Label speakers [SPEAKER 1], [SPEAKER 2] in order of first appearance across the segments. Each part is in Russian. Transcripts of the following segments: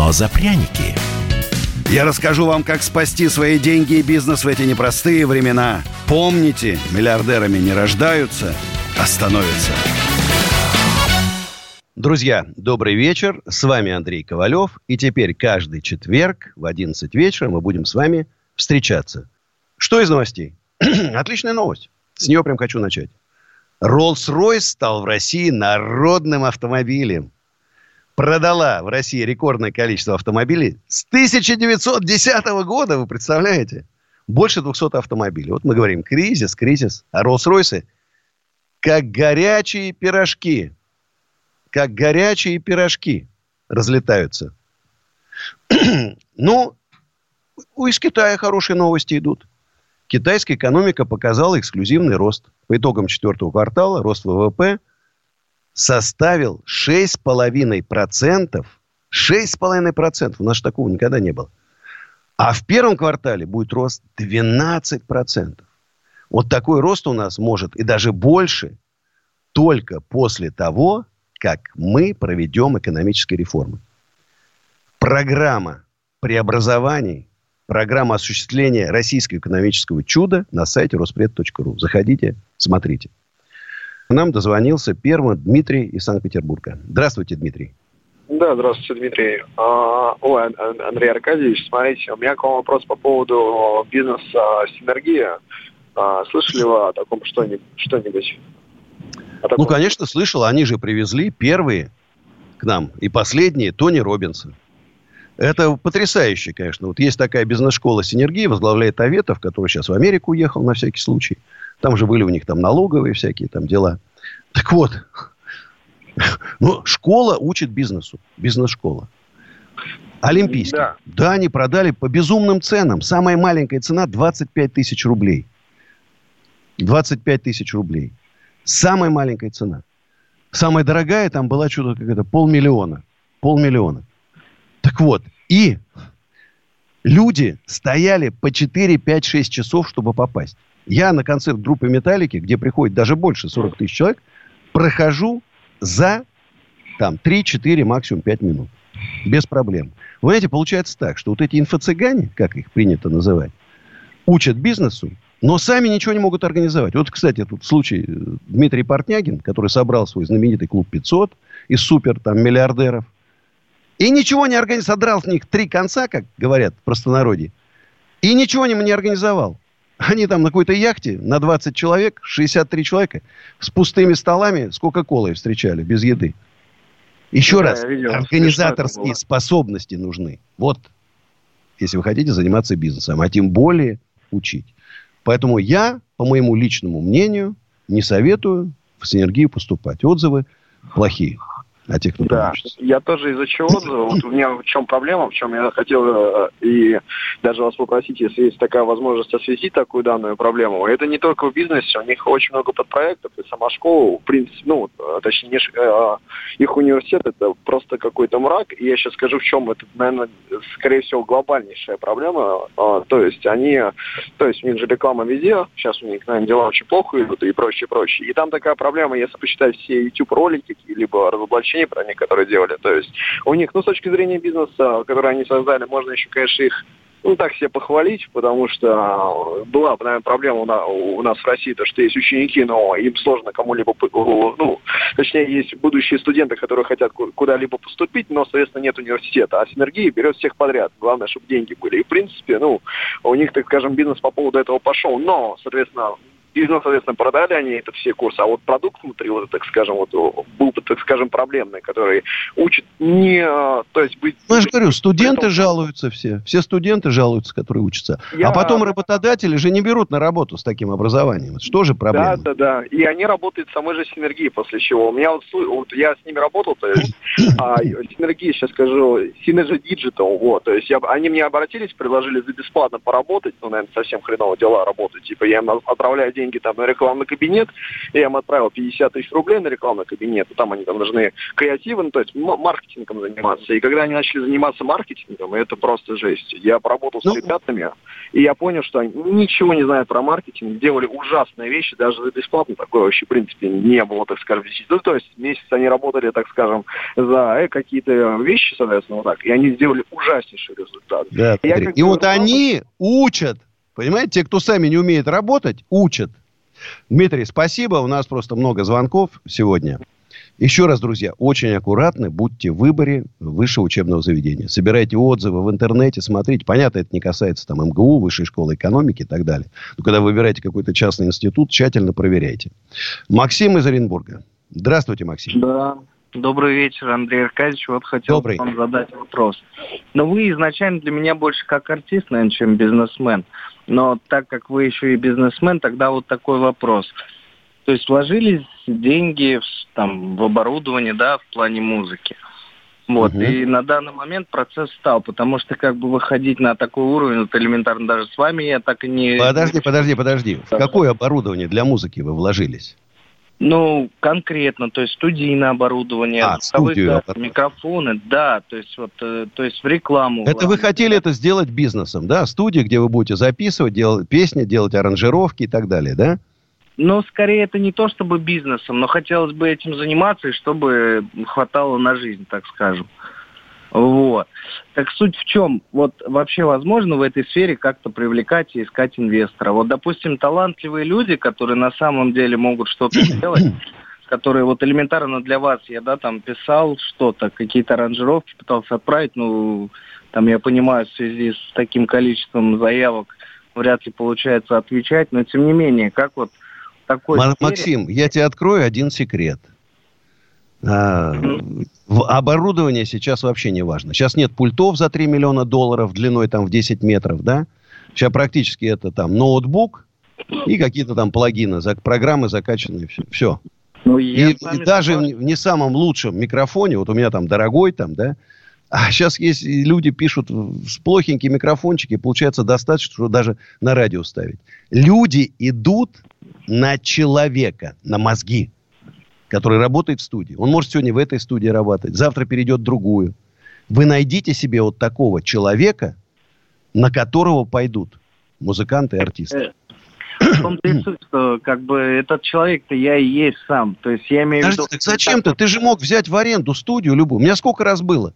[SPEAKER 1] но за пряники.
[SPEAKER 2] Я расскажу вам, как спасти свои деньги и бизнес в эти непростые времена. Помните, миллиардерами не рождаются, а становятся. Друзья, добрый вечер. С вами Андрей Ковалев. И теперь каждый четверг в 11 вечера мы будем с вами встречаться. Что из новостей? Отличная новость. С нее прям хочу начать. Rolls-Royce стал в России народным автомобилем. Продала в России рекордное количество автомобилей с 1910 года, вы представляете? Больше 200 автомобилей. Вот мы говорим, кризис, кризис. А Rolls-Royce как горячие пирожки. Как горячие пирожки разлетаются. ну, из Китая хорошие новости идут. Китайская экономика показала эксклюзивный рост. По итогам четвертого квартала рост ВВП составил 6,5%. 6,5%. У нас такого никогда не было. А в первом квартале будет рост 12%. Вот такой рост у нас может и даже больше только после того, как мы проведем экономические реформы. Программа преобразований программа осуществления российского экономического чуда на сайте Роспред.ру. Заходите, смотрите. Нам дозвонился первым Дмитрий из Санкт-Петербурга. Здравствуйте, Дмитрий.
[SPEAKER 3] Да, здравствуйте, Дмитрий. А, ой, Андрей Аркадьевич, смотрите, у меня к вам вопрос по поводу бизнеса «Синергия». А, слышали вы о таком что-нибудь? что-нибудь?
[SPEAKER 2] О таком? Ну, конечно, слышал. Они же привезли первые к нам и последние Тони Робинсон. Это потрясающе, конечно. Вот есть такая бизнес-школа «Синергия», возглавляет Аветов, который сейчас в Америку уехал на всякий случай. Там же были у них там налоговые всякие там дела. Так вот, ну, школа учит бизнесу. Бизнес-школа. Олимпийский. Да. да, они продали по безумным ценам. Самая маленькая цена 25 тысяч рублей. 25 тысяч рублей. Самая маленькая цена. Самая дорогая там была что-то какая-то полмиллиона. Полмиллиона. Так вот, и люди стояли по 4, 5, 6 часов, чтобы попасть. Я на концерт группы «Металлики», где приходит даже больше 40 тысяч человек, прохожу за там 3-4, максимум 5 минут. Без проблем. Вы знаете, получается так, что вот эти инфо-цыгане, как их принято называть, учат бизнесу, но сами ничего не могут организовать. Вот, кстати, тут случай э, Дмитрий Портнягин, который собрал свой знаменитый клуб 500 из супер там миллиардеров – и ничего не организовал. Содрал с них три конца, как говорят в простонародье. И ничего не, не организовал. Они там на какой-то яхте на 20 человек, 63 человека, с пустыми столами, с Кока-Колой встречали, без еды. Еще да, раз, видел, организаторские способности нужны. Вот, если вы хотите заниматься бизнесом, а тем более учить. Поэтому я, по моему личному мнению, не советую в синергию поступать. Отзывы плохие
[SPEAKER 3] а тех, кто Да, я тоже из-за чего вот у меня в чем проблема, в чем я хотел э, и даже вас попросить, если есть такая возможность осветить такую данную проблему. Это не только в бизнесе, у них очень много подпроектов, и сама школа, в принципе, ну, э, точнее, не, а, их университет это просто какой-то мрак, и я сейчас скажу, в чем это, наверное, скорее всего, глобальнейшая проблема. А, то есть они, то есть у них же реклама везде, сейчас у них, наверное, дела очень плохо идут и прочее, прочее. И там такая проблема, если посчитать все YouTube-ролики, либо разоблачения про них, которые делали. То есть у них, ну, с точки зрения бизнеса, который они создали, можно еще, конечно, их ну, так себе похвалить, потому что была, наверное, проблема у нас в России, то, что есть ученики, но им сложно кому-либо, ну, точнее, есть будущие студенты, которые хотят куда-либо поступить, но, соответственно, нет университета, а синергия берет всех подряд. Главное, чтобы деньги были. И, в принципе, ну, у них, так скажем, бизнес по поводу этого пошел, но, соответственно, И, ну, соответственно, продали они это все курсы. А вот продукт внутри, вот, так скажем, вот, был, так скажем, проблемный, который учит не... Э, то есть быть...
[SPEAKER 2] Ну, я же говорю, студенты этом... жалуются все. Все студенты жалуются, которые учатся. Я... А потом работодатели же не берут на работу с таким образованием. Что же проблема?
[SPEAKER 3] Да, да, да. И они работают в самой же синергии, после чего. У меня вот, вот я с ними работал, то есть а, синергия, сейчас скажу, Synergy Digital, вот. То есть я, они мне обратились, предложили за бесплатно поработать, ну, наверное, совсем хреново дела работать. Типа я им отправляю деньги там на рекламный кабинет, я им отправил 50 тысяч рублей на рекламный кабинет, там они там должны креативом, ну, то есть маркетингом заниматься. И когда они начали заниматься маркетингом, это просто жесть. Я поработал ну, с ребятами, и я понял, что они ничего не знают про маркетинг, делали ужасные вещи, даже за бесплатно такое вообще, в принципе, не было, так скажем, ну, то есть месяц они работали, так скажем, за э, какие-то вещи, соответственно, вот так, и они сделали ужаснейший результат.
[SPEAKER 2] Да, и, я, и вот они учат, понимаете, те, кто сами не умеет работать, учат. Дмитрий, спасибо. У нас просто много звонков сегодня. Еще раз, друзья, очень аккуратны будьте в выборе высшего учебного заведения. Собирайте отзывы в интернете, смотрите. Понятно, это не касается там МГУ, высшей школы экономики и так далее. Но когда вы выбираете какой-то частный институт, тщательно проверяйте. Максим из Оренбурга. Здравствуйте, Максим.
[SPEAKER 4] Да, Добрый вечер, Андрей Аркадьевич. Вот хотел Добрый. вам задать вопрос. Но вы изначально для меня больше как артист, наверное, чем бизнесмен. Но так как вы еще и бизнесмен, тогда вот такой вопрос. То есть вложились деньги в, там, в оборудование, да, в плане музыки. Вот, угу. и на данный момент процесс стал, потому что как бы выходить на такой уровень, вот элементарно даже с вами я так и не...
[SPEAKER 2] Подожди, подожди, подожди. В какое оборудование для музыки вы вложились?
[SPEAKER 4] Ну, конкретно, то есть студийное оборудование, а, студию, да, микрофоны, да, то есть вот, э, то есть в рекламу.
[SPEAKER 2] Это вы хотели это сделать бизнесом, да? Студия, где вы будете записывать, делать песни, делать аранжировки и так далее, да?
[SPEAKER 4] Ну, скорее, это не то чтобы бизнесом, но хотелось бы этим заниматься, и чтобы хватало на жизнь, так скажем. Вот. Так суть в чем? Вот вообще возможно в этой сфере как-то привлекать и искать инвестора. Вот, допустим, талантливые люди, которые на самом деле могут что-то сделать, которые вот элементарно для вас, я, да, там писал что-то, какие-то аранжировки пытался отправить, ну, там, я понимаю, в связи с таким количеством заявок вряд ли получается отвечать, но тем не менее, как вот такой...
[SPEAKER 2] Максим, сфере... я тебе открою один секрет. А, оборудование сейчас вообще не важно. Сейчас нет пультов за 3 миллиона долларов длиной там в 10 метров, да? Сейчас практически это там ноутбук и какие-то там плагины, программы закачанные, все. все. Ну, и, и даже в не самом лучшем микрофоне, вот у меня там дорогой там, да, а сейчас есть люди пишут с плохенькие микрофончики, получается достаточно, чтобы даже на радио ставить. Люди идут на человека, на мозги который работает в студии. Он может сегодня в этой студии работать, завтра перейдет в другую. Вы найдите себе вот такого человека, на которого пойдут музыканты и артисты.
[SPEAKER 4] Э, в том-то и суть, что как бы этот человек-то я и есть сам. То есть я имею в виду...
[SPEAKER 2] Так зачем ты? Ты же мог взять в аренду студию любую. У меня сколько раз было?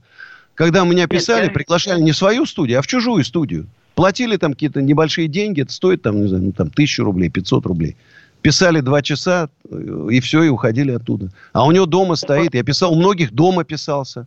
[SPEAKER 2] Когда меня писали, приглашали не в свою студию, а в чужую студию. Платили там какие-то небольшие деньги, это стоит там, не знаю, ну, там, тысячу рублей, 500 рублей. Писали два часа, и все, и уходили оттуда. А у него дома стоит. Я писал, у многих дома писался.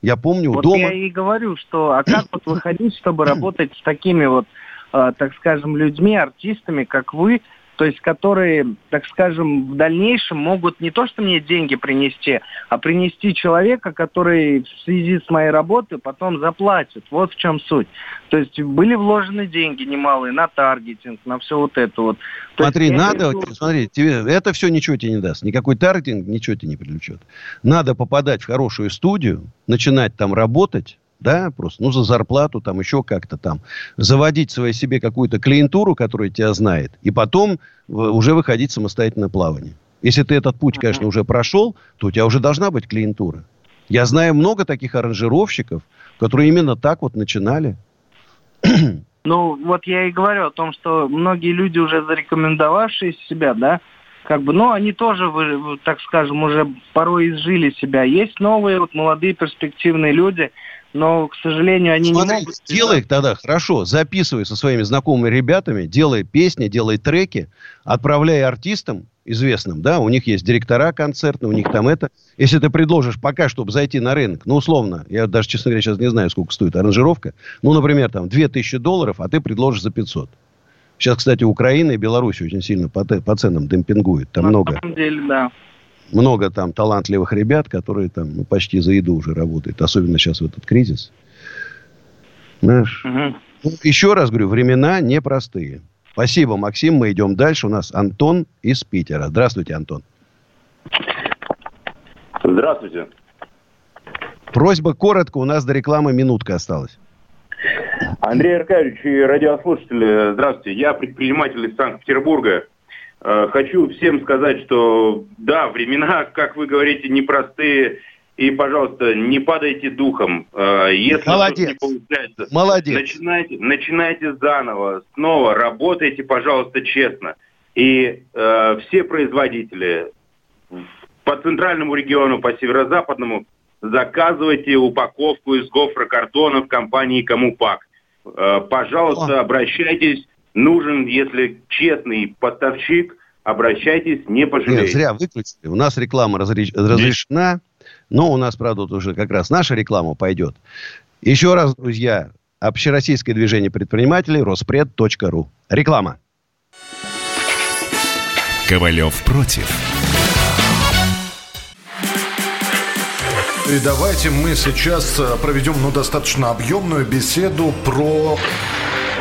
[SPEAKER 2] Я помню,
[SPEAKER 4] вот
[SPEAKER 2] дома.
[SPEAKER 4] я и говорю, что а как вот выходить, чтобы работать с такими вот, э, так скажем, людьми, артистами, как вы, то есть которые, так скажем, в дальнейшем могут не то, что мне деньги принести, а принести человека, который в связи с моей работой потом заплатит. Вот в чем суть. То есть были вложены деньги немалые на таргетинг, на все вот это вот.
[SPEAKER 2] То смотри, есть, надо, это... смотри, тебе, это все ничего тебе не даст. Никакой таргетинг ничего тебе не привлечет. Надо попадать в хорошую студию, начинать там работать, да, просто, ну, за зарплату, там, еще как-то там, заводить своей себе какую-то клиентуру, которая тебя знает, и потом уже выходить самостоятельно плавание. Если ты этот путь, конечно, уже прошел, то у тебя уже должна быть клиентура. Я знаю много таких аранжировщиков, которые именно так вот начинали.
[SPEAKER 4] Ну, вот я и говорю о том, что многие люди, уже зарекомендовавшие себя, да, как бы, ну, они тоже, так скажем, уже порой изжили себя. Есть новые, вот, молодые, перспективные люди, но, к сожалению, они Смотри, не могут...
[SPEAKER 2] Делай их тогда хорошо, записывай со своими знакомыми ребятами, делай песни, делай треки, отправляй артистам известным, да, у них есть директора концертные, у них там это. Если ты предложишь пока, чтобы зайти на рынок, ну, условно, я даже, честно говоря, сейчас не знаю, сколько стоит аранжировка, ну, например, там, 2000 долларов, а ты предложишь за 500. Сейчас, кстати, Украина и Беларусь очень сильно по, по ценам демпингуют. Там На много, самом деле, да. Много там талантливых ребят, которые там ну, почти за еду уже работают. Особенно сейчас в этот кризис. Знаешь? Угу. Еще раз говорю, времена непростые. Спасибо, Максим. Мы идем дальше. У нас Антон из Питера. Здравствуйте, Антон.
[SPEAKER 5] Здравствуйте.
[SPEAKER 2] Просьба коротко, у нас до рекламы минутка осталась.
[SPEAKER 5] Андрей Аркадьевич и радиослушатели, здравствуйте. Я предприниматель из Санкт-Петербурга. Э, хочу всем сказать, что да, времена, как вы говорите, непростые. И, пожалуйста, не падайте духом. Э, если
[SPEAKER 2] Молодец. не получается, Молодец.
[SPEAKER 5] Начинайте, начинайте заново, снова работайте, пожалуйста, честно. И э, все производители по центральному региону, по северо-западному, заказывайте упаковку из гофрокартона в компании «Комупак». Э, пожалуйста, О. обращайтесь. Нужен, если честный поставщик, обращайтесь, не пожалеете. Нет,
[SPEAKER 2] зря выключили. У нас реклама разрешена. Но у нас, правда, уже как раз наша реклама пойдет. Еще раз, друзья, общероссийское движение предпринимателей Роспред.ру. Реклама.
[SPEAKER 1] Ковалев против.
[SPEAKER 6] И давайте мы сейчас э, проведем ну, достаточно объемную беседу про...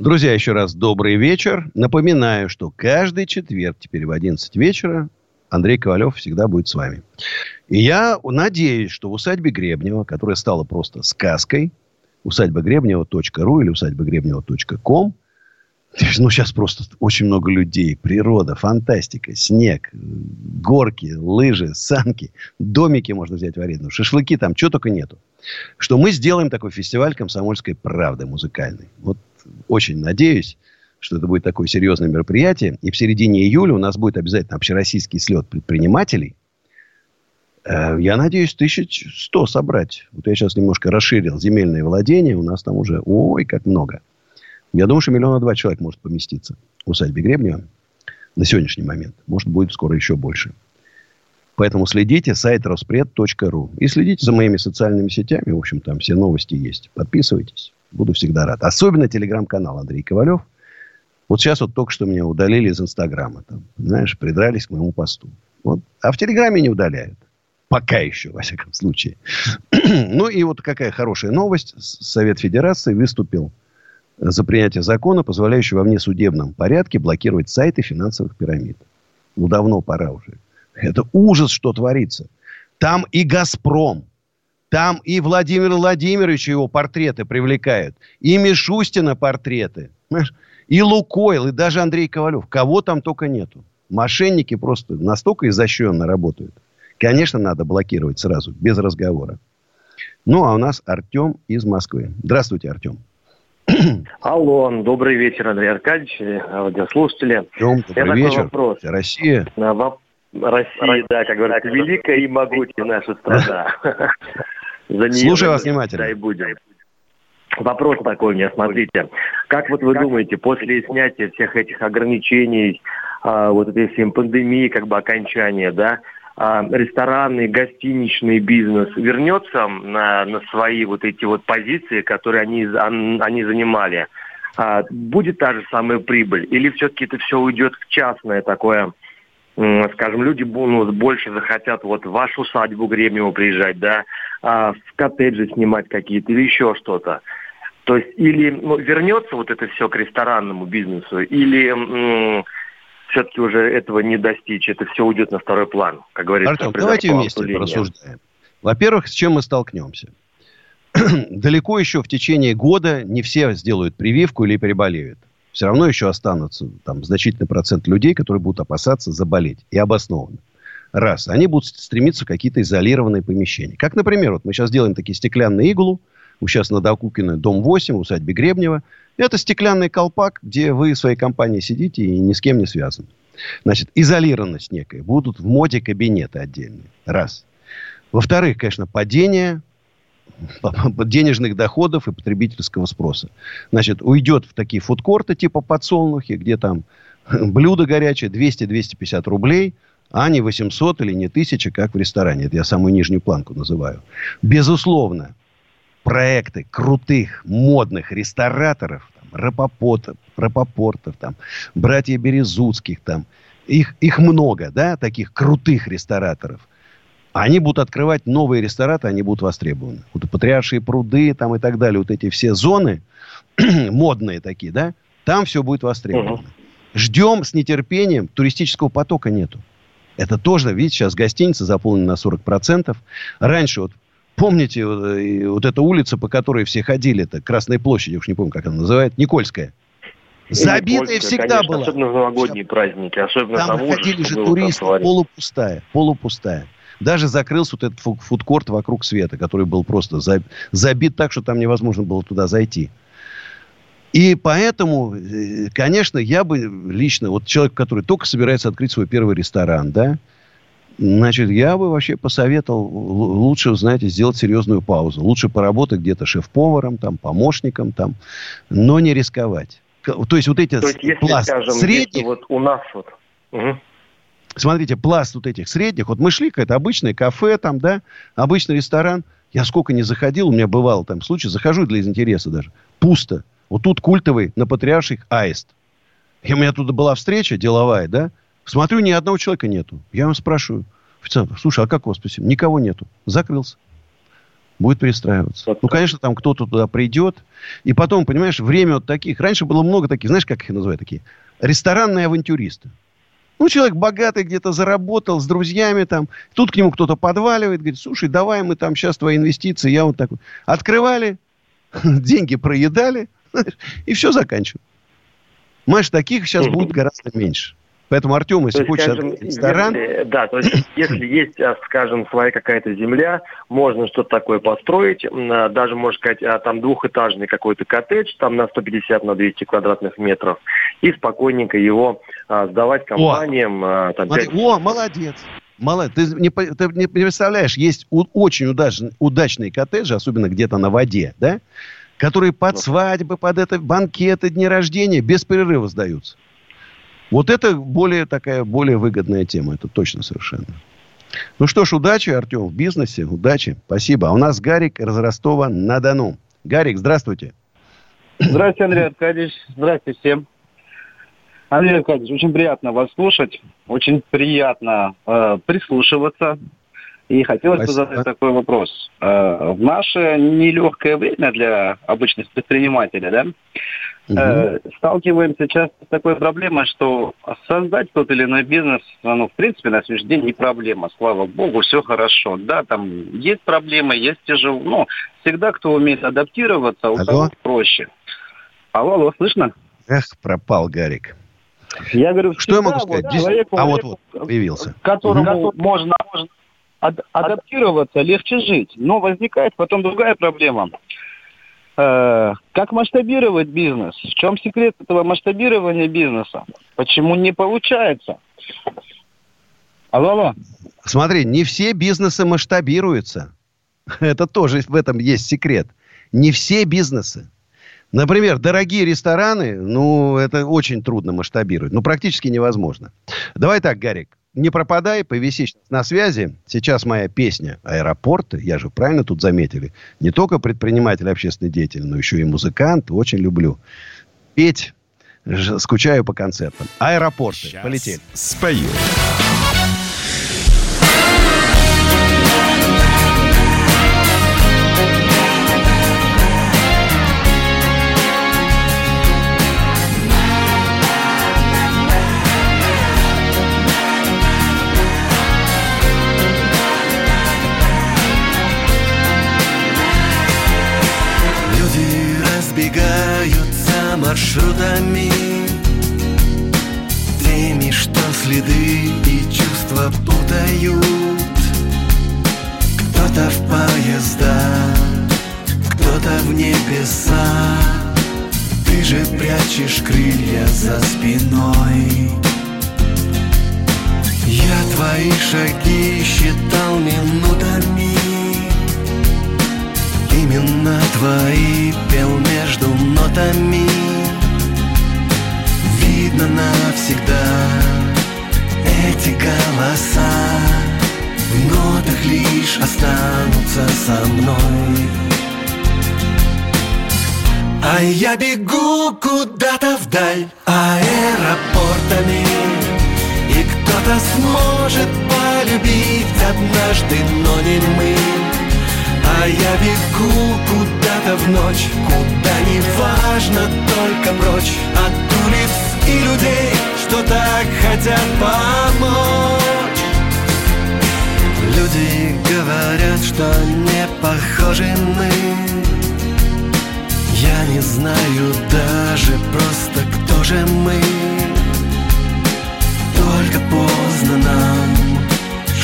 [SPEAKER 2] Друзья, еще раз добрый вечер. Напоминаю, что каждый четверг, теперь в 11 вечера, Андрей Ковалев всегда будет с вами. И я надеюсь, что в усадьбе Гребнева, которая стала просто сказкой, усадьба Гребнева.ру или усадьба Гребнева.ком, ну, сейчас просто очень много людей, природа, фантастика, снег, горки, лыжи, санки, домики можно взять в аренду, шашлыки там, чего только нету. Что мы сделаем такой фестиваль комсомольской правды музыкальный. Вот очень надеюсь, что это будет такое серьезное мероприятие. И в середине июля у нас будет обязательно общероссийский слет предпринимателей. Э, я надеюсь, 1100 собрать. Вот я сейчас немножко расширил земельные владения. У нас там уже, ой, как много. Я думаю, что миллиона два человек может поместиться в усадьбе Гребнева на сегодняшний момент. Может, будет скоро еще больше. Поэтому следите, сайт роспред.ру. И следите за моими социальными сетями. В общем, там все новости есть. Подписывайтесь. Буду всегда рад. Особенно телеграм-канал Андрей Ковалев. Вот сейчас вот только что меня удалили из Инстаграма. Там, знаешь, придрались к моему посту. Вот. А в Телеграме не удаляют. Пока еще, во всяком случае. ну и вот какая хорошая новость. Совет Федерации выступил за принятие закона, позволяющего во внесудебном порядке блокировать сайты финансовых пирамид. Ну, давно пора уже. Это ужас, что творится. Там и «Газпром», там и Владимир Владимирович его портреты привлекают. И Мишустина портреты. И Лукойл, и даже Андрей Ковалев. Кого там только нету. Мошенники просто настолько изощренно работают. Конечно, надо блокировать сразу, без разговора. Ну, а у нас Артем из Москвы. Здравствуйте, Артем.
[SPEAKER 7] Алло, добрый вечер, Андрей Аркадьевич, радиослушатели.
[SPEAKER 2] Артем, добрый вечер. Вопрос. Россия.
[SPEAKER 7] Россия, да, как говорят, великая и могучая наша страна.
[SPEAKER 2] За нее Слушаю вас внимательно.
[SPEAKER 7] Дай будем. Вопрос такой у меня, смотрите. Как вот вы думаете, после снятия всех этих ограничений, а, вот этой всей пандемии, как бы окончания, да, а, ресторанный, гостиничный бизнес вернется на, на свои вот эти вот позиции, которые они, они занимали? А, будет та же самая прибыль? Или все-таки это все уйдет в частное такое скажем, люди ну, больше захотят вот в вашу усадьбу Гребнева приезжать, да, а в коттеджи снимать какие-то или еще что-то. То есть или ну, вернется вот это все к ресторанному бизнесу, или все-таки уже этого не достичь, это все уйдет на второй план, как говорится.
[SPEAKER 2] Артем, давайте вместе порассуждаем. Во-первых, с чем мы столкнемся? Далеко еще в течение года не все сделают прививку или переболеют. Все равно еще останутся там значительный процент людей, которые будут опасаться заболеть. И обоснованно. Раз. Они будут стремиться в какие-то изолированные помещения. Как, например, вот мы сейчас делаем такие стеклянные иглу. Сейчас на Докукиной, дом 8, в усадьбе Гребнева. Это стеклянный колпак, где вы в своей компании сидите и ни с кем не связаны. Значит, изолированность некая. Будут в моде кабинеты отдельные. Раз. Во-вторых, конечно, падение денежных доходов и потребительского спроса. Значит, уйдет в такие фудкорты типа подсолнухи, где там блюдо горячее 200-250 рублей, а не 800 или не 1000, как в ресторане. Это я самую нижнюю планку называю. Безусловно, проекты крутых, модных рестораторов, там, Рапопортов, там, братья Березутских, там, их, их много, да, таких крутых рестораторов. Они будут открывать новые рестораты, они будут востребованы. Вот Патриаршие пруды там и так далее, вот эти все зоны, модные такие, да, там все будет востребовано. Ждем с нетерпением, туристического потока нету. Это тоже, видите, сейчас гостиницы заполнены на 40%. Раньше вот Помните э, вот эта улица, по которой все ходили, это Красная площадь, уж не помню, как она называется, Никольская. Забитая Никольская, всегда конечно, была.
[SPEAKER 7] Особенно в новогодние праздники, особенно
[SPEAKER 2] Там
[SPEAKER 7] тому,
[SPEAKER 2] ходили же туристы, полупустая, полупустая. Даже закрылся вот этот фудкорт вокруг света, который был просто забит так, что там невозможно было туда зайти. И поэтому, э, конечно, я бы лично, вот человек, который только собирается открыть свой первый ресторан, да, Значит, я бы вообще посоветовал лучше, знаете, сделать серьезную паузу. Лучше поработать где-то шеф-поваром, там, помощником, там, но не рисковать. То есть вот эти
[SPEAKER 7] То есть, если, пласт скажем, средних... Если вот у нас вот... Угу.
[SPEAKER 2] Смотрите, пласт вот этих средних. Вот мы шли, какое-то обычное кафе там, да, обычный ресторан. Я сколько не заходил, у меня бывало там случай, захожу для интереса даже. Пусто. Вот тут культовый на Патриарших аист. И у меня тут была встреча деловая, да, Смотрю, ни одного человека нету. Я вам спрашиваю, официант, слушай, а как вас спасибо? Никого нету. Закрылся. Будет перестраиваться. Ну, конечно, там кто-то туда придет. И потом, понимаешь, время вот таких. Раньше было много таких, знаешь, как их называют такие? Ресторанные авантюристы. Ну, человек богатый где-то заработал с друзьями там. Тут к нему кто-то подваливает, говорит, слушай, давай мы там сейчас твои инвестиции. Я вот так вот. Открывали, деньги проедали, и все заканчивают. Понимаешь, таких сейчас будет гораздо меньше. Поэтому, Артем, если хочешь скажем, ресторан...
[SPEAKER 7] Если, да, то есть если есть, а, скажем, своя какая-то земля, можно что-то такое построить, а, даже, можно сказать, а, там двухэтажный какой-то коттедж, там на 150, на 200 квадратных метров, и спокойненько его сдавать компаниям.
[SPEAKER 2] О, там, 5... О молодец! Молодец. Ты не, ты не представляешь, есть очень удачные, удачные коттеджи, особенно где-то на воде, да, которые под свадьбы, под это, банкеты, дни рождения без перерыва сдаются. Вот это более такая, более выгодная тема. Это точно совершенно. Ну что ж, удачи, Артем, в бизнесе. Удачи. Спасибо. А у нас Гарик из Ростова-на-Дону. Гарик, здравствуйте.
[SPEAKER 8] Здравствуйте, Андрей Аркадьевич. Здравствуйте всем. Андрей Аркадьевич, очень приятно вас слушать. Очень приятно э, прислушиваться и хотелось бы задать такой вопрос. Э, в наше нелегкое время для обычных предпринимателей, да, угу. сталкиваемся часто с такой проблемой, что создать тот или иной бизнес, ну, в принципе, на сегодняшний день не проблема. Слава богу, все хорошо. Да, там есть проблемы, есть тяжело. Но всегда, кто умеет адаптироваться, у алло? того проще. Алло, алло, слышно?
[SPEAKER 2] Эх, пропал Гарик.
[SPEAKER 8] Я говорю,
[SPEAKER 2] что я могу сказать? Вот, человеку,
[SPEAKER 8] а вот, вот появился. Которому угу. можно, можно ад- адаптироваться, легче жить. Но возникает потом другая проблема. Э, как масштабировать бизнес? В чем секрет этого масштабирования бизнеса? Почему не получается? Алло, алло.
[SPEAKER 2] Смотри, не все бизнесы масштабируются. Это тоже в этом есть секрет. Не все бизнесы. Например, дорогие рестораны, ну, это очень трудно масштабировать. Ну, практически невозможно. Давай так, Гарик не пропадай, повиси на связи. Сейчас моя песня «Аэропорт». Я же правильно тут заметили. Не только предприниматель, общественный деятель, но еще и музыкант. Очень люблю петь. Скучаю по концертам. Аэропорты. Сейчас Полетели.
[SPEAKER 1] Спою.
[SPEAKER 9] маршрутами Теми, что следы и чувства путают. Кто-то в поезда, кто-то в небеса. Ты же прячешь крылья за спиной. Я твои шаги считал минутами. Именно твои пел между нотами. Видно навсегда. Эти голоса В нотах лишь останутся со мной. А я бегу куда-то вдаль аэропортами И кто-то сможет полюбить однажды, но не мы. А я бегу куда-то в ночь Куда не важно, только прочь От улиц и людей, что так хотят помочь. Люди говорят, что не похожи мы. Я не знаю даже просто, кто же мы. Только поздно нам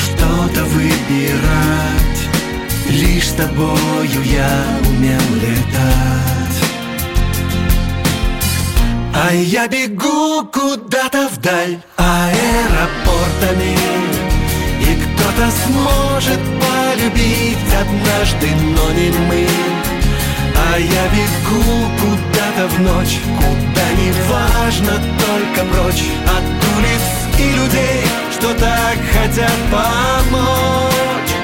[SPEAKER 9] что-то выбирать. Лишь с тобою я умел летать А я бегу куда-то вдаль аэропортами. И кто-то сможет полюбить однажды, но не мы. А я бегу куда-то в ночь Куда не важно, только прочь От улиц и людей, что так хотят помочь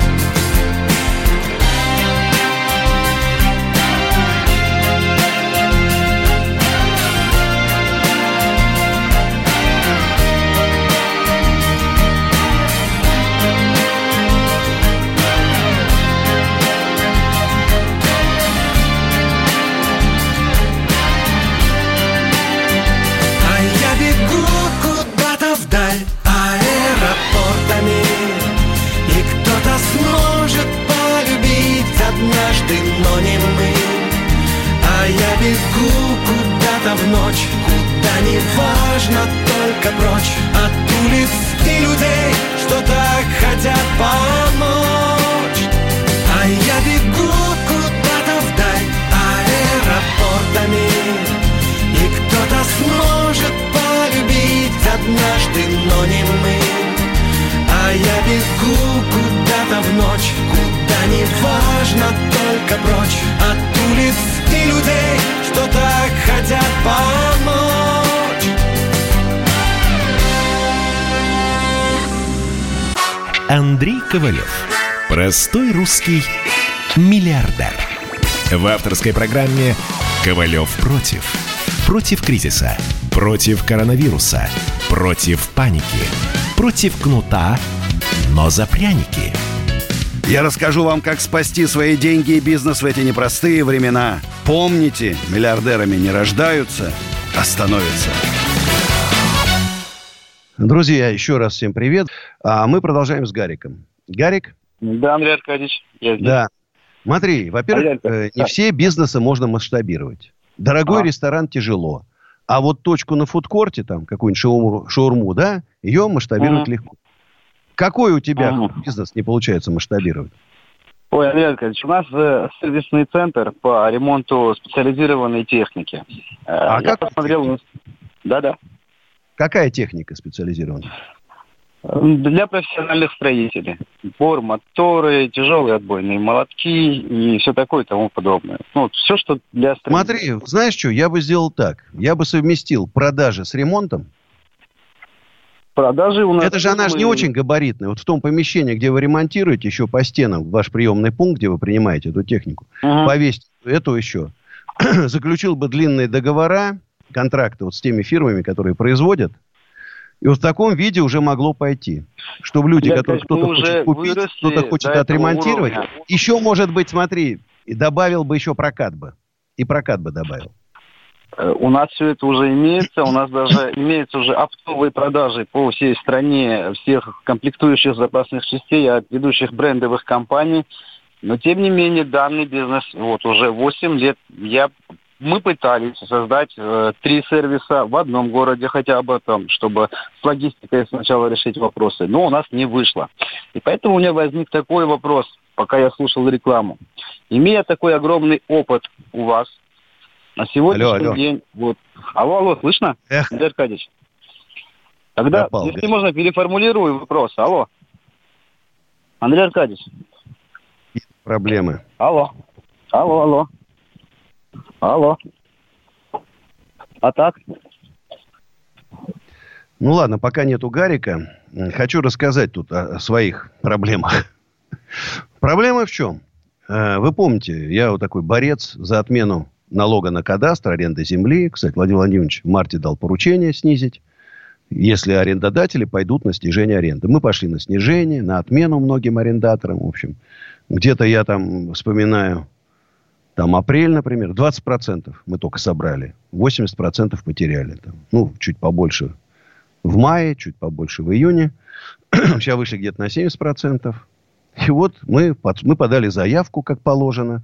[SPEAKER 1] Ковалев. Простой русский миллиардер. В авторской программе «Ковалев против». Против кризиса, против коронавируса, против паники, против кнута, но за пряники –
[SPEAKER 2] я расскажу вам, как спасти свои деньги и бизнес в эти непростые времена. Помните, миллиардерами не рождаются, а становятся. Друзья, еще раз всем привет. А мы продолжаем с Гариком. Гарик?
[SPEAKER 8] Да, Андрей Аркадьевич, я здесь.
[SPEAKER 2] Да. Смотри, во-первых, э, не все бизнесы можно масштабировать. Дорогой а. ресторан тяжело. А вот точку на фудкорте, там, какую-нибудь шаурму, шаурму да, ее масштабировать угу. легко. Какой у тебя ага. бизнес не получается масштабировать?
[SPEAKER 8] Ой, Андрей Аркадьевич, у нас э, сервисный центр по ремонту специализированной техники. Э, а Я как посмотрел... Да-да.
[SPEAKER 2] Какая техника специализированная?
[SPEAKER 8] Для профессиональных строителей. Бор, моторы, тяжелые отбойные молотки и все такое и тому подобное. Ну, все, что для
[SPEAKER 2] строителей. Смотри, знаешь что, я бы сделал так. Я бы совместил продажи с ремонтом,
[SPEAKER 8] продажи у нас...
[SPEAKER 2] Это же она же не очень габаритная. Вот в том помещении, где вы ремонтируете, еще по стенам, ваш приемный пункт, где вы принимаете эту технику, uh-huh. повесить эту еще. Заключил бы длинные договора, контракты вот с теми фирмами, которые производят, и вот в таком виде уже могло пойти. Чтобы люди, Я, которые кто-то хочет купить, кто-то хочет отремонтировать, уровня. еще, может быть, смотри, и добавил бы еще прокат бы. И прокат бы добавил.
[SPEAKER 8] Э, у нас все это уже имеется, у нас даже имеются уже оптовые продажи по всей стране всех комплектующих запасных частей от ведущих брендовых компаний. Но тем не менее данный бизнес вот уже 8 лет я мы пытались создать э, три сервиса в одном городе хотя бы, там, чтобы с логистикой сначала решить вопросы, но у нас не вышло. И поэтому у меня возник такой вопрос, пока я слушал рекламу. Имея такой огромный опыт у вас, на сегодняшний алло, алло. день... Вот, алло, алло, слышно? Эх. Андрей Аркадьевич. Тогда, Попал, если можно, переформулирую вопрос. Алло. Андрей Аркадьевич.
[SPEAKER 2] Проблемы.
[SPEAKER 8] Алло. Алло, алло. Алло. А так?
[SPEAKER 2] Ну ладно, пока нету Гарика, хочу рассказать тут о своих проблемах. Проблема в чем? Э, вы помните, я вот такой борец за отмену налога на кадастр, аренды земли. Кстати, Владимир Владимирович в марте дал поручение снизить, если арендодатели пойдут на снижение аренды. Мы пошли на снижение, на отмену многим арендаторам. В общем, где-то я там вспоминаю там апрель, например, 20% мы только собрали. 80% потеряли. Там. Ну, чуть побольше в мае, чуть побольше в июне. Сейчас вышли где-то на 70%. И вот мы, под, мы подали заявку, как положено,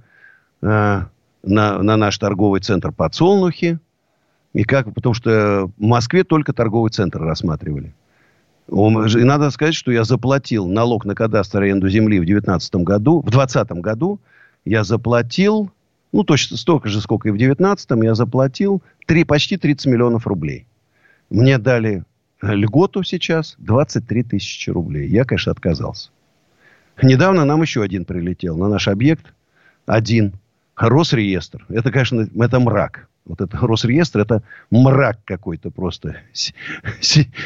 [SPEAKER 2] э, на, на наш торговый центр «Подсолнухи». И как, потому что в Москве только торговый центр рассматривали. И надо сказать, что я заплатил налог на кадастр аренду земли в 2019 году. В 2020 году я заплатил ну, точно столько же, сколько и в 19-м, я заплатил 3, почти 30 миллионов рублей. Мне дали льготу сейчас 23 тысячи рублей. Я, конечно, отказался. Недавно нам еще один прилетел на наш объект. Один. Росреестр. Это, конечно, это мрак. Вот это Росреестр, это мрак какой-то просто.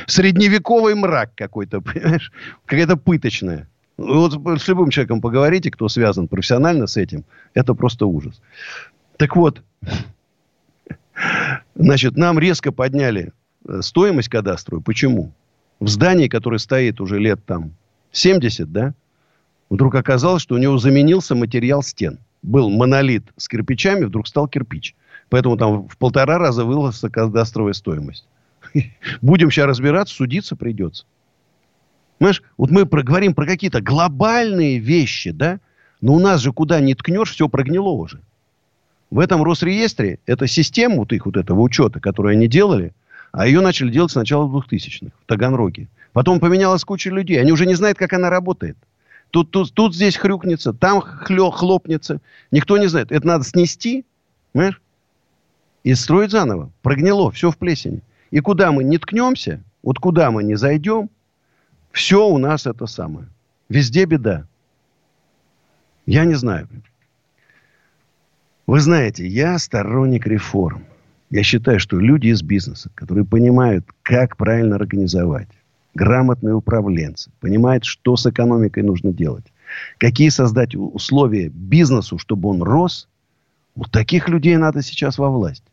[SPEAKER 2] Средневековый мрак какой-то, понимаешь? Какая-то пыточная. Вот с любым человеком поговорите, кто связан профессионально с этим, это просто ужас. Так вот, значит, нам резко подняли э, стоимость кадастру. Почему? В здании, которое стоит уже лет там 70, да, вдруг оказалось, что у него заменился материал стен. Был монолит с кирпичами, вдруг стал кирпич. Поэтому там в полтора раза выросла кадастровая стоимость. Будем сейчас разбираться, судиться придется. Понимаешь, вот мы проговорим про какие-то глобальные вещи, да, но у нас же куда ни ткнешь, все прогнило уже. В этом Росреестре, это система вот их вот этого учета, которую они делали, а ее начали делать с начала 2000-х в Таганроге. Потом поменялась куча людей. Они уже не знают, как она работает. Тут, тут, тут здесь хрюкнется, там хлё, хлопнется. Никто не знает. Это надо снести, понимаешь? И строить заново. Прогнило, все в плесени. И куда мы не ткнемся, вот куда мы не зайдем, все у нас это самое. Везде беда. Я не знаю. Вы знаете, я сторонник реформ. Я считаю, что люди из бизнеса, которые понимают, как правильно организовать, грамотные управленцы, понимают, что с экономикой нужно делать, какие создать условия бизнесу, чтобы он рос, вот таких людей надо сейчас во власть.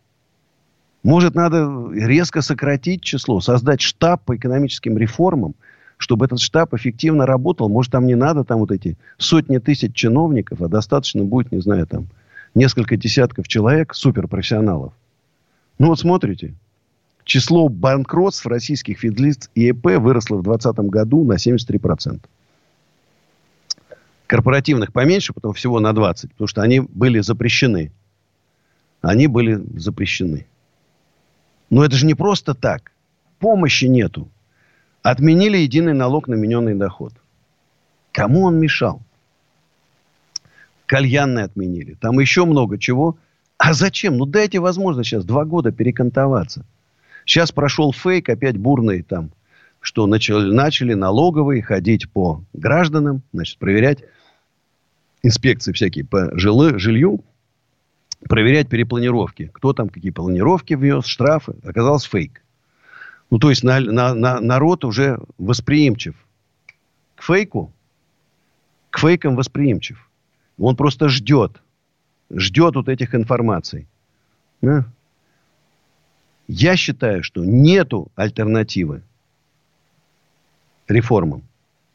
[SPEAKER 2] Может, надо резко сократить число, создать штаб по экономическим реформам – чтобы этот штаб эффективно работал. Может, там не надо там вот эти сотни тысяч чиновников, а достаточно будет, не знаю, там несколько десятков человек, суперпрофессионалов. Ну вот смотрите, число банкротств российских физлиц и ЭП выросло в 2020 году на 73%. Корпоративных поменьше, потом всего на 20, потому что они были запрещены. Они были запрещены. Но это же не просто так. Помощи нету. Отменили единый налог на мененный доход. Кому он мешал? Кальянные отменили. Там еще много чего. А зачем? Ну дайте возможность сейчас два года перекантоваться. Сейчас прошел фейк, опять бурный там, что начали, начали налоговые ходить по гражданам, значит, проверять инспекции всякие по жилы, жилью, проверять перепланировки. Кто там какие планировки ввез, штрафы. Оказалось фейк. Ну, то есть на, на, на, народ уже восприимчив к фейку, к фейкам восприимчив. Он просто ждет, ждет вот этих информаций. Да? Я считаю, что нету альтернативы реформам.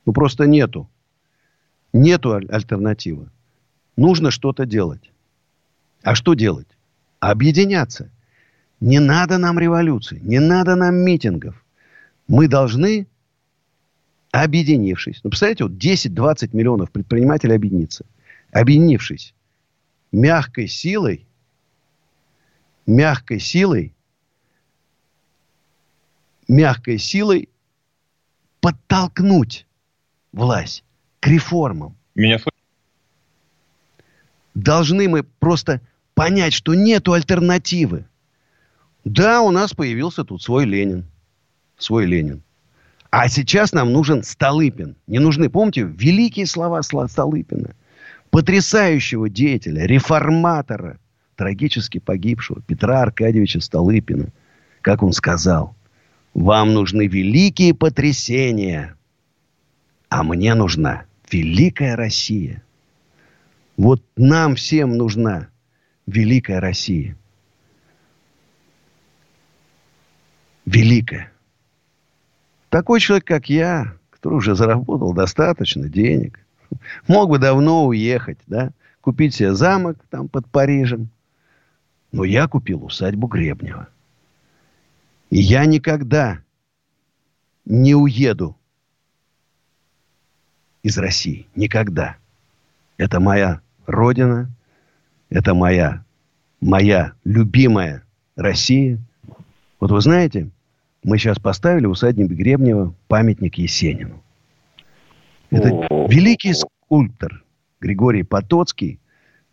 [SPEAKER 2] Ну, просто нету. Нету альтернативы. Нужно что-то делать. А что делать? Объединяться. Не надо нам революции, не надо нам митингов. Мы должны, объединившись, ну, представляете, вот 10-20 миллионов предпринимателей объединиться, объединившись мягкой силой, мягкой силой, мягкой силой подтолкнуть власть к реформам.
[SPEAKER 10] Меня
[SPEAKER 2] Должны мы просто понять, что нету альтернативы. Да, у нас появился тут свой Ленин. Свой Ленин. А сейчас нам нужен Столыпин. Не нужны, помните, великие слова Столыпина. Потрясающего деятеля, реформатора, трагически погибшего Петра Аркадьевича Столыпина. Как он сказал, вам нужны великие потрясения, а мне нужна великая Россия. Вот нам всем нужна великая Россия. Великая. Такой человек, как я, который уже заработал достаточно денег, мог бы давно уехать, да, купить себе замок там под Парижем. Но я купил усадьбу Гребнева. И я никогда не уеду из России. Никогда. Это моя родина. Это моя, моя любимая Россия. Вот вы знаете, мы сейчас поставили усадьбе Гребнева памятник Есенину. Это великий скульптор Григорий Потоцкий.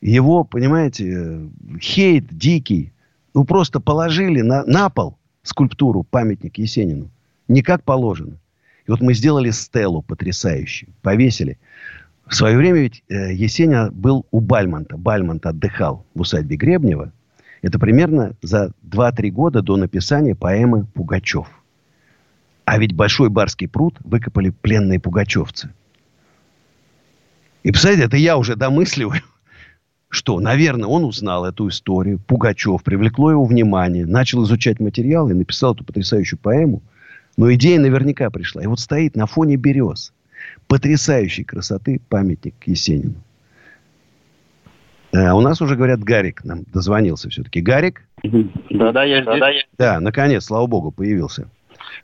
[SPEAKER 2] Его, понимаете, хейт дикий. Ну, просто положили на, на пол скульптуру, памятник Есенину. Не как положено. И вот мы сделали стелу потрясающую. Повесили. В свое время ведь э, Есенин был у Бальмонта. Бальмонт отдыхал в усадьбе Гребнева. Это примерно за 2-3 года до написания поэмы «Пугачев». А ведь Большой Барский пруд выкопали пленные пугачевцы. И, представляете, это я уже домысливаю, что, наверное, он узнал эту историю. Пугачев привлекло его внимание, начал изучать материал и написал эту потрясающую поэму. Но идея наверняка пришла. И вот стоит на фоне берез. Потрясающей красоты памятник Есенину. А у нас уже, говорят, Гарик нам дозвонился все-таки. Гарик?
[SPEAKER 8] Да-да, я здесь.
[SPEAKER 2] Да, наконец, слава богу, появился.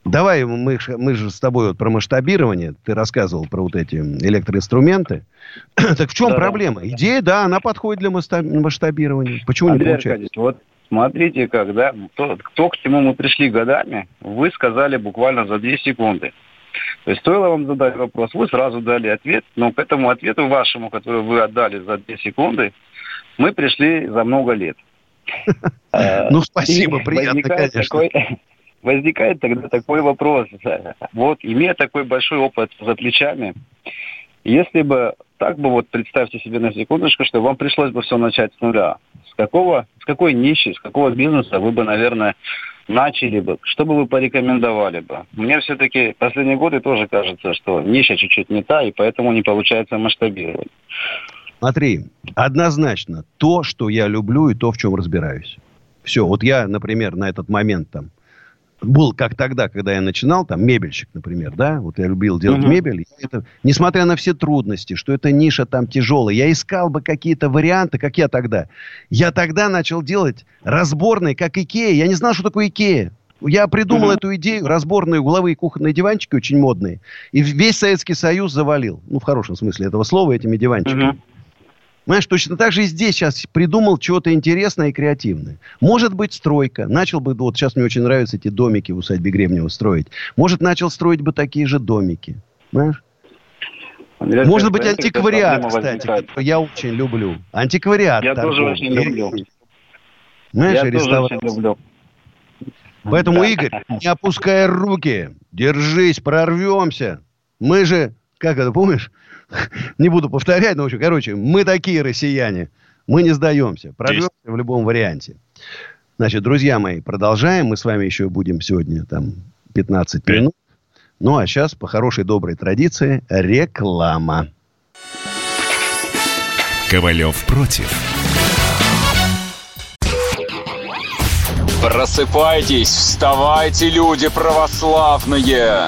[SPEAKER 2] Давай, мы, мы же с тобой вот про масштабирование, ты рассказывал про вот эти электроинструменты. так в чем да, проблема? Да. Идея, да, она подходит для масштабирования. Почему Андрей не получается?
[SPEAKER 8] вот смотрите как, да, то, то, к чему мы пришли годами, вы сказали буквально за 2 секунды. То есть стоило вам задать вопрос, вы сразу дали ответ, но к этому ответу вашему, который вы отдали за 2 секунды, мы пришли за много лет.
[SPEAKER 2] Ну, спасибо, приятно, конечно.
[SPEAKER 8] Возникает тогда такой вопрос. Вот, имея такой большой опыт за плечами, если бы так бы вот представьте себе на секундочку, что вам пришлось бы все начать с нуля. С какого, с какой ниши, с какого бизнеса вы бы, наверное, начали бы? Что бы вы порекомендовали бы? Мне все-таки последние годы тоже кажется, что ниша чуть-чуть не та, и поэтому не получается масштабировать.
[SPEAKER 2] Смотри, однозначно то, что я люблю и то, в чем разбираюсь. Все, вот я, например, на этот момент там был как тогда, когда я начинал, там, мебельщик, например, да, вот я любил делать uh-huh. мебель, это, несмотря на все трудности, что эта ниша там тяжелая, я искал бы какие-то варианты, как я тогда. Я тогда начал делать разборные, как Икея, я не знал, что такое Икея. Я придумал uh-huh. эту идею, разборные угловые кухонные диванчики, очень модные, и весь Советский Союз завалил, ну, в хорошем смысле этого слова, этими диванчиками. Uh-huh. Понимаешь, точно так же и здесь сейчас придумал чего-то интересное и креативное. Может быть, стройка. Начал бы, вот сейчас мне очень нравятся эти домики в усадьбе Гребнева строить. Может, начал строить бы такие же домики. Понимаешь? Андрей, Может быть, антиквариат, кстати, который я очень люблю. Антиквариат.
[SPEAKER 8] Я торговый. тоже очень люблю.
[SPEAKER 2] Знаешь, я тоже очень люблю. Поэтому, Игорь, не опускай руки, держись, прорвемся. Мы же, как это, помнишь, не буду повторять, но, в общем, короче, мы такие россияне. Мы не сдаемся. Прорвемся в любом варианте. Значит, друзья мои, продолжаем. Мы с вами еще будем сегодня там 15 минут. Ну, а сейчас, по хорошей доброй традиции, реклама.
[SPEAKER 1] Ковалев против.
[SPEAKER 11] Просыпайтесь, вставайте, люди православные!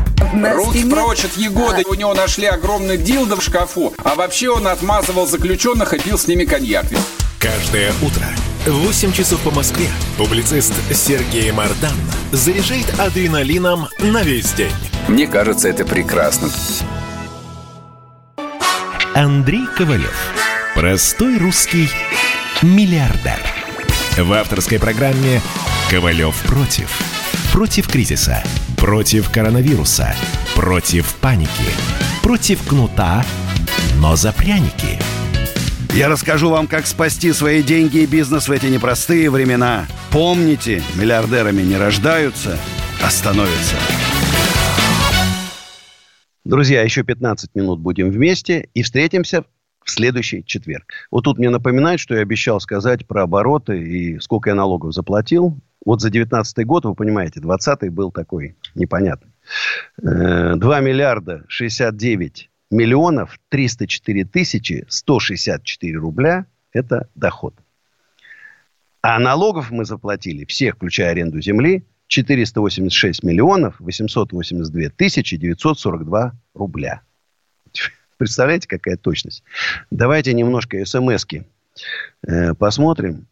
[SPEAKER 10] Стене-
[SPEAKER 11] прочь от Егоды. У него нашли огромный дилдо в шкафу, а вообще он отмазывал заключенных и пил с ними коньяк.
[SPEAKER 1] Каждое утро в 8 часов по Москве публицист Сергей Мардан заряжает адреналином на весь день.
[SPEAKER 11] Мне кажется, это прекрасно.
[SPEAKER 1] Андрей Ковалев. Простой русский миллиардер. В авторской программе «Ковалев против». Против кризиса. Против коронавируса. Против паники. Против кнута, но за пряники.
[SPEAKER 12] Я расскажу вам, как спасти свои деньги и бизнес в эти непростые времена. Помните, миллиардерами не рождаются, а становятся.
[SPEAKER 2] Друзья, еще 15 минут будем вместе и встретимся в следующий четверг. Вот тут мне напоминают, что я обещал сказать про обороты и сколько я налогов заплатил. Вот за 19 год, вы понимаете, 20 был такой непонятный. Э, 2 миллиарда 69 миллионов 304 тысячи 164 рубля – это доход. А налогов мы заплатили, всех, включая аренду земли, 486 миллионов 882 тысячи 942 рубля. Представляете, какая точность? Давайте немножко смс-ки э, посмотрим.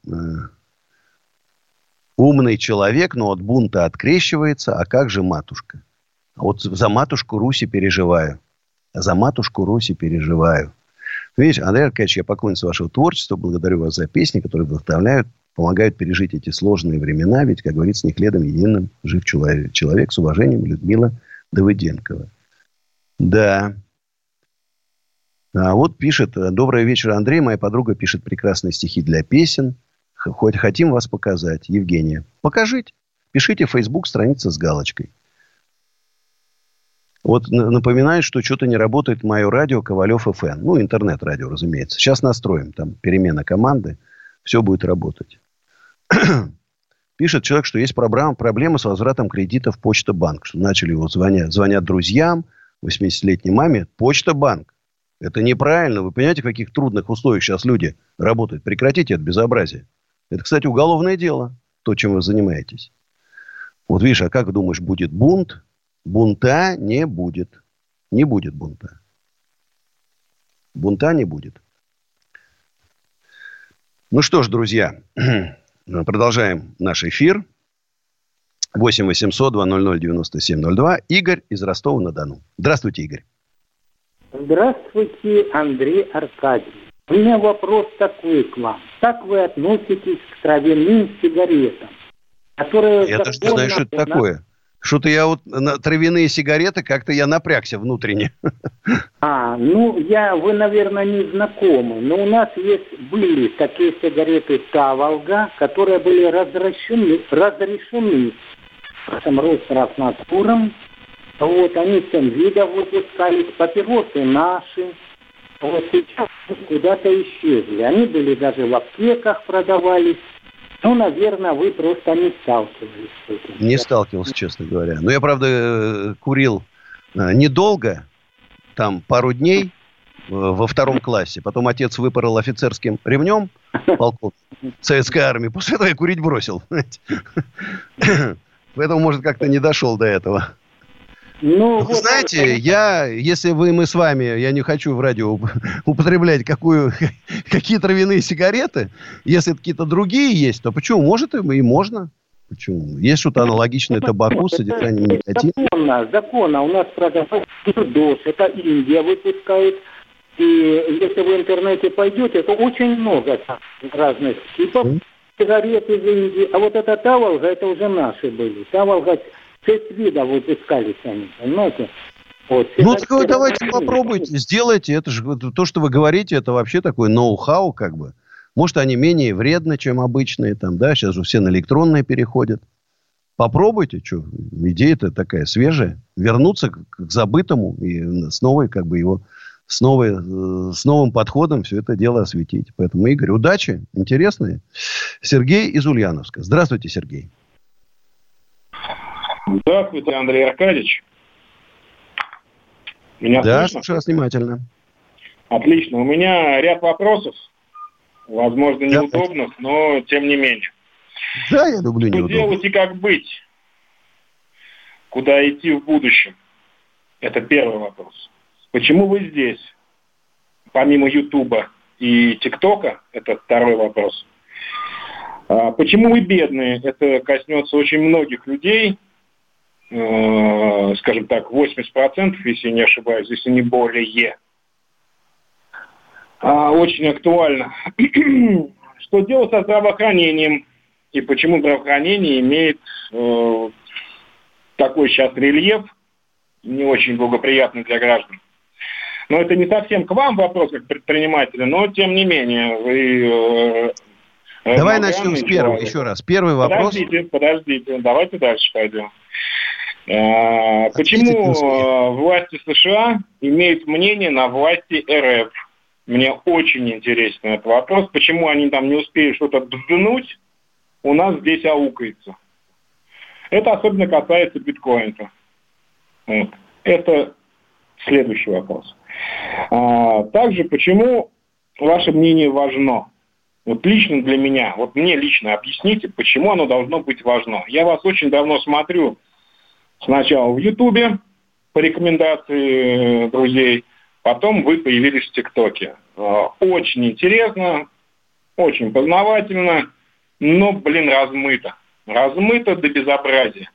[SPEAKER 2] Умный человек, но от бунта открещивается. А как же матушка? А вот за матушку Руси переживаю. За матушку Руси переживаю. Видишь, Андрей Аркадьевич, я поклонница вашего творчества. Благодарю вас за песни, которые вдохновляют, помогают пережить эти сложные времена. Ведь, как говорится, не хлебом единым жив человек. Человек с уважением Людмила Давыденкова. Да. А вот пишет, добрый вечер, Андрей. Моя подруга пишет прекрасные стихи для песен. Хоть хотим вас показать. Евгения. Покажите. Пишите в Facebook страница с галочкой. Вот напоминаю, что что-то не работает мое радио Ковалев ФМ. Ну, интернет-радио, разумеется. Сейчас настроим. Там перемена команды. Все будет работать. Пишет человек, что есть проблема, проблема с возвратом кредитов Почта Банк. Что начали его звонят, звонят друзьям, 80-летней маме. Почта Банк. Это неправильно. Вы понимаете, в каких трудных условиях сейчас люди работают? Прекратите это безобразие. Это, кстати, уголовное дело. То, чем вы занимаетесь. Вот видишь, а как думаешь, будет бунт? Бунта не будет. Не будет бунта. Бунта не будет. Ну что ж, друзья, продолжаем наш эфир. 8 800 200 9702. Игорь из Ростова-на-Дону. Здравствуйте, Игорь.
[SPEAKER 13] Здравствуйте, Андрей Аркадьевич. У меня вопрос такой к вам. Как вы относитесь к травяным сигаретам, которые...
[SPEAKER 2] Я даже не знаю, что это такое. Что-то я вот на травяные сигареты как-то я напрягся внутренне.
[SPEAKER 13] А, ну, я, вы, наверное, не знакомы, но у нас есть, были такие сигареты Таволга, которые были разрешены, разрешены этом Росроснадзором. Вот, они всем видом выпускались, папиросы наши. Вот сейчас куда-то исчезли. Они были даже в аптеках продавались. Ну, наверное, вы просто не сталкивались с этим.
[SPEAKER 2] Не сталкивался, честно говоря. Но я, правда, э, курил э, недолго, там пару дней э, во втором классе. Потом отец выпорол офицерским ремнем полков советской армии. После этого я курить бросил. Поэтому, может, как-то не дошел до этого.
[SPEAKER 13] Ну,
[SPEAKER 2] Вы знаете, я, если вы, мы с вами, я не хочу в радио уп- употреблять какую, какие травяные сигареты, если какие-то другие есть, то почему? Может, и и можно. Почему? Есть что-то аналогичное табаку с содержанием никотина.
[SPEAKER 13] Законно, законно. У нас продавают ДОС, это Индия выпускает. И если вы в интернете пойдете, то очень много разных типов сигарет из Индии. А вот эта Таволга, это уже наши были. Таволга, шесть видов выпускались они, понимаете? Вот,
[SPEAKER 2] Ну, так
[SPEAKER 13] сигареты
[SPEAKER 2] давайте
[SPEAKER 13] разные.
[SPEAKER 2] попробуйте, сделайте. Это же вот то, что вы говорите, это вообще такой ноу-хау, как бы. Может, они менее вредны, чем обычные, там, да, сейчас же все на электронные переходят. Попробуйте, что, идея-то такая свежая. Вернуться к, к забытому и с новой, как бы, его, с, новой, э, с новым подходом все это дело осветить. Поэтому, Игорь, удачи, интересные. Сергей из Ульяновска. Здравствуйте, Сергей.
[SPEAKER 14] Здравствуйте, Андрей Аркадьевич. Меня
[SPEAKER 2] да,
[SPEAKER 14] слышно?
[SPEAKER 2] слушаю внимательно.
[SPEAKER 14] Отлично. У меня ряд вопросов, возможно, неудобных, но тем не менее.
[SPEAKER 2] Да, я люблю
[SPEAKER 14] Что
[SPEAKER 2] неудобно.
[SPEAKER 14] делать и как быть? Куда идти в будущем? Это первый вопрос. Почему вы здесь? Помимо Ютуба и ТикТока, это второй вопрос. А почему вы бедные? Это коснется очень многих людей, э, скажем так, 80%, если не ошибаюсь, если не более. А, очень актуально. Что делать со здравоохранением? И почему здравоохранение имеет э, такой сейчас рельеф, не очень благоприятный для граждан? Но это не совсем к вам вопрос, как предпринимателя, но тем не менее, вы
[SPEAKER 2] Э, Давай начнем с первого, человек. еще раз. Первый вопрос.
[SPEAKER 14] Подождите, подождите, давайте дальше пойдем. А, почему э, власти США имеют мнение на власти РФ? Мне очень интересен этот вопрос. Почему они там не успеют что-то бздынуть, у нас здесь аукается. Это особенно касается биткоина. Вот. Это следующий вопрос. А, также, почему ваше мнение важно? Вот лично для меня, вот мне лично объясните, почему оно должно быть важно. Я вас очень давно смотрю сначала в Ютубе по рекомендации э, друзей, потом вы появились в ТикТоке. Э, очень интересно, очень познавательно, но, блин, размыто. Размыто до безобразия.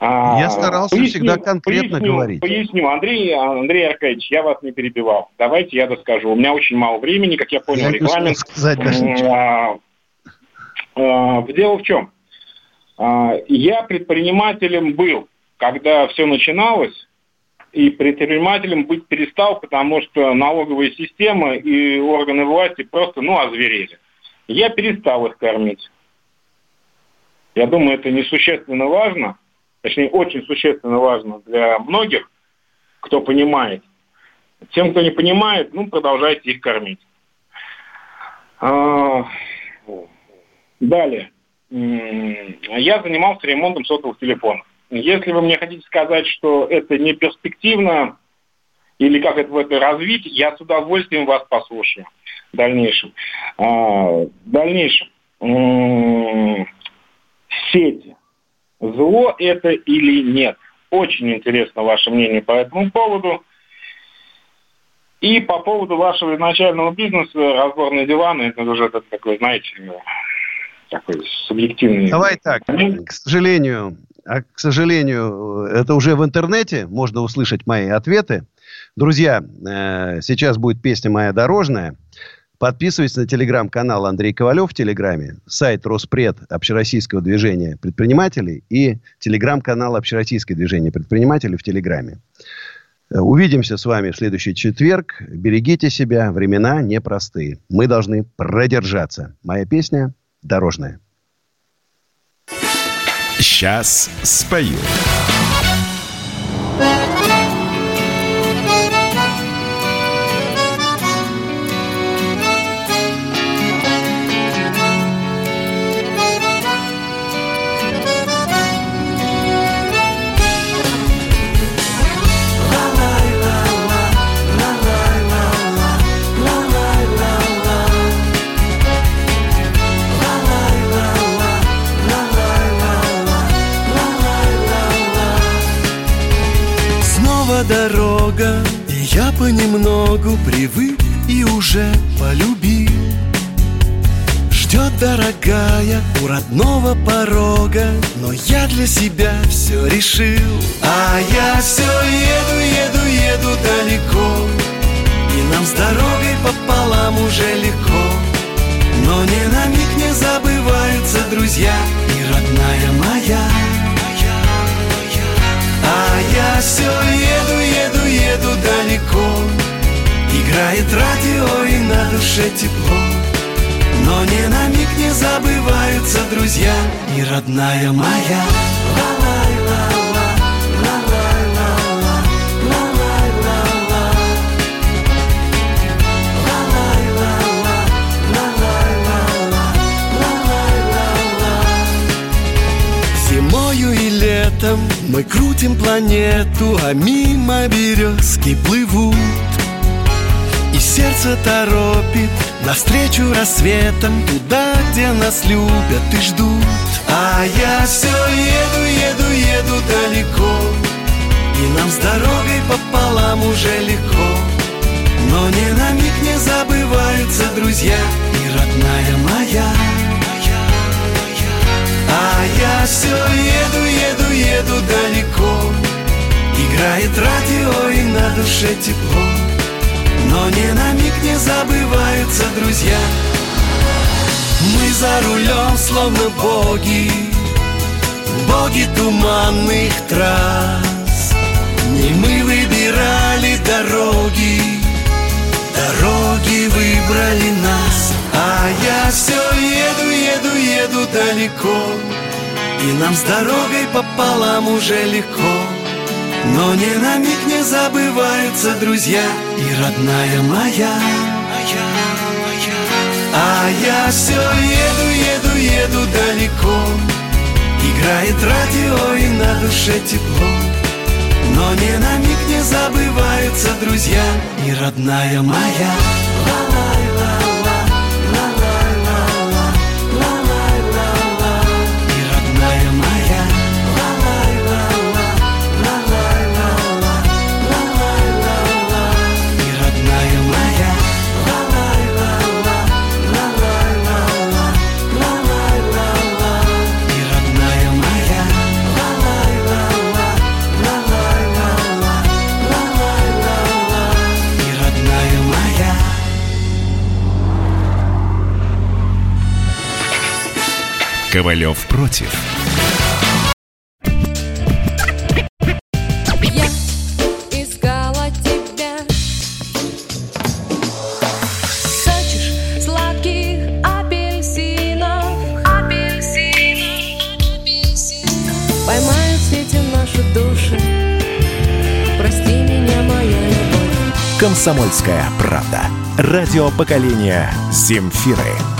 [SPEAKER 2] А, я старался поясню, всегда конкретно
[SPEAKER 14] поясню,
[SPEAKER 2] говорить.
[SPEAKER 14] Поясню, Андрей, Андрей Аркадьевич, я вас не перебивал. Давайте я доскажу. У меня очень мало времени, как я понял, я регламент. Сказать даже а, а, дело в чем? А, я предпринимателем был, когда все начиналось, и предпринимателем быть перестал, потому что налоговая система и органы власти просто, ну, озверели. Я перестал их кормить. Я думаю, это несущественно важно – точнее, очень существенно важно для многих, кто понимает. Тем, кто не понимает, ну, продолжайте их кормить. А, далее. Я занимался ремонтом сотовых телефонов. Если вы мне хотите сказать, что это не перспективно, или как это в это развить, я с удовольствием вас послушаю в дальнейшем. А, в дальнейшем. Сети зло это или нет. Очень интересно ваше мнение по этому поводу. И по поводу вашего изначального бизнеса, разборные диваны, это уже такой, знаете, такой субъективный.
[SPEAKER 2] Давай так, к сожалению, а, к сожалению, это уже в интернете можно услышать мои ответы. Друзья, э, сейчас будет песня моя дорожная. Подписывайтесь на телеграм-канал Андрей Ковалев в Телеграме, сайт Роспред Общероссийского движения предпринимателей и телеграм-канал Общероссийское движение предпринимателей в Телеграме. Увидимся с вами в следующий четверг. Берегите себя. Времена непростые. Мы должны продержаться. Моя песня «Дорожная».
[SPEAKER 1] Сейчас спою.
[SPEAKER 9] Себя все решил. А я все еду, еду, еду далеко. И нам с дорогой пополам уже легко. Но ни на миг не забываются друзья И родная моя. А я все еду, еду, еду далеко. Играет радио и на душе тепло Но ни на миг не забываются друзья И родная моя. Летом мы крутим планету, а мимо березки плывут. И сердце торопит навстречу рассветом Туда, где нас любят и ждут. А я все еду, еду, еду далеко. И нам с дорогой пополам уже легко. Но ни на миг не забываются друзья И родная моя. А я все еду, еду, еду далеко. Играет радио и на душе тепло Но ни на миг не забываются друзья. Мы за рулем словно боги Боги туманных трасс. Не мы выбирали дороги Дороги выбрали нас. А я все еду, еду, еду далеко И нам с дорогой пополам уже легко но ни на миг не забываются друзья и родная моя. А я все еду, еду, еду далеко Играет радио и на душе тепло Но ни на миг не забываются друзья и родная моя.
[SPEAKER 10] Моя любовь.
[SPEAKER 1] Комсомольская правда. Радио поколения Земфиры.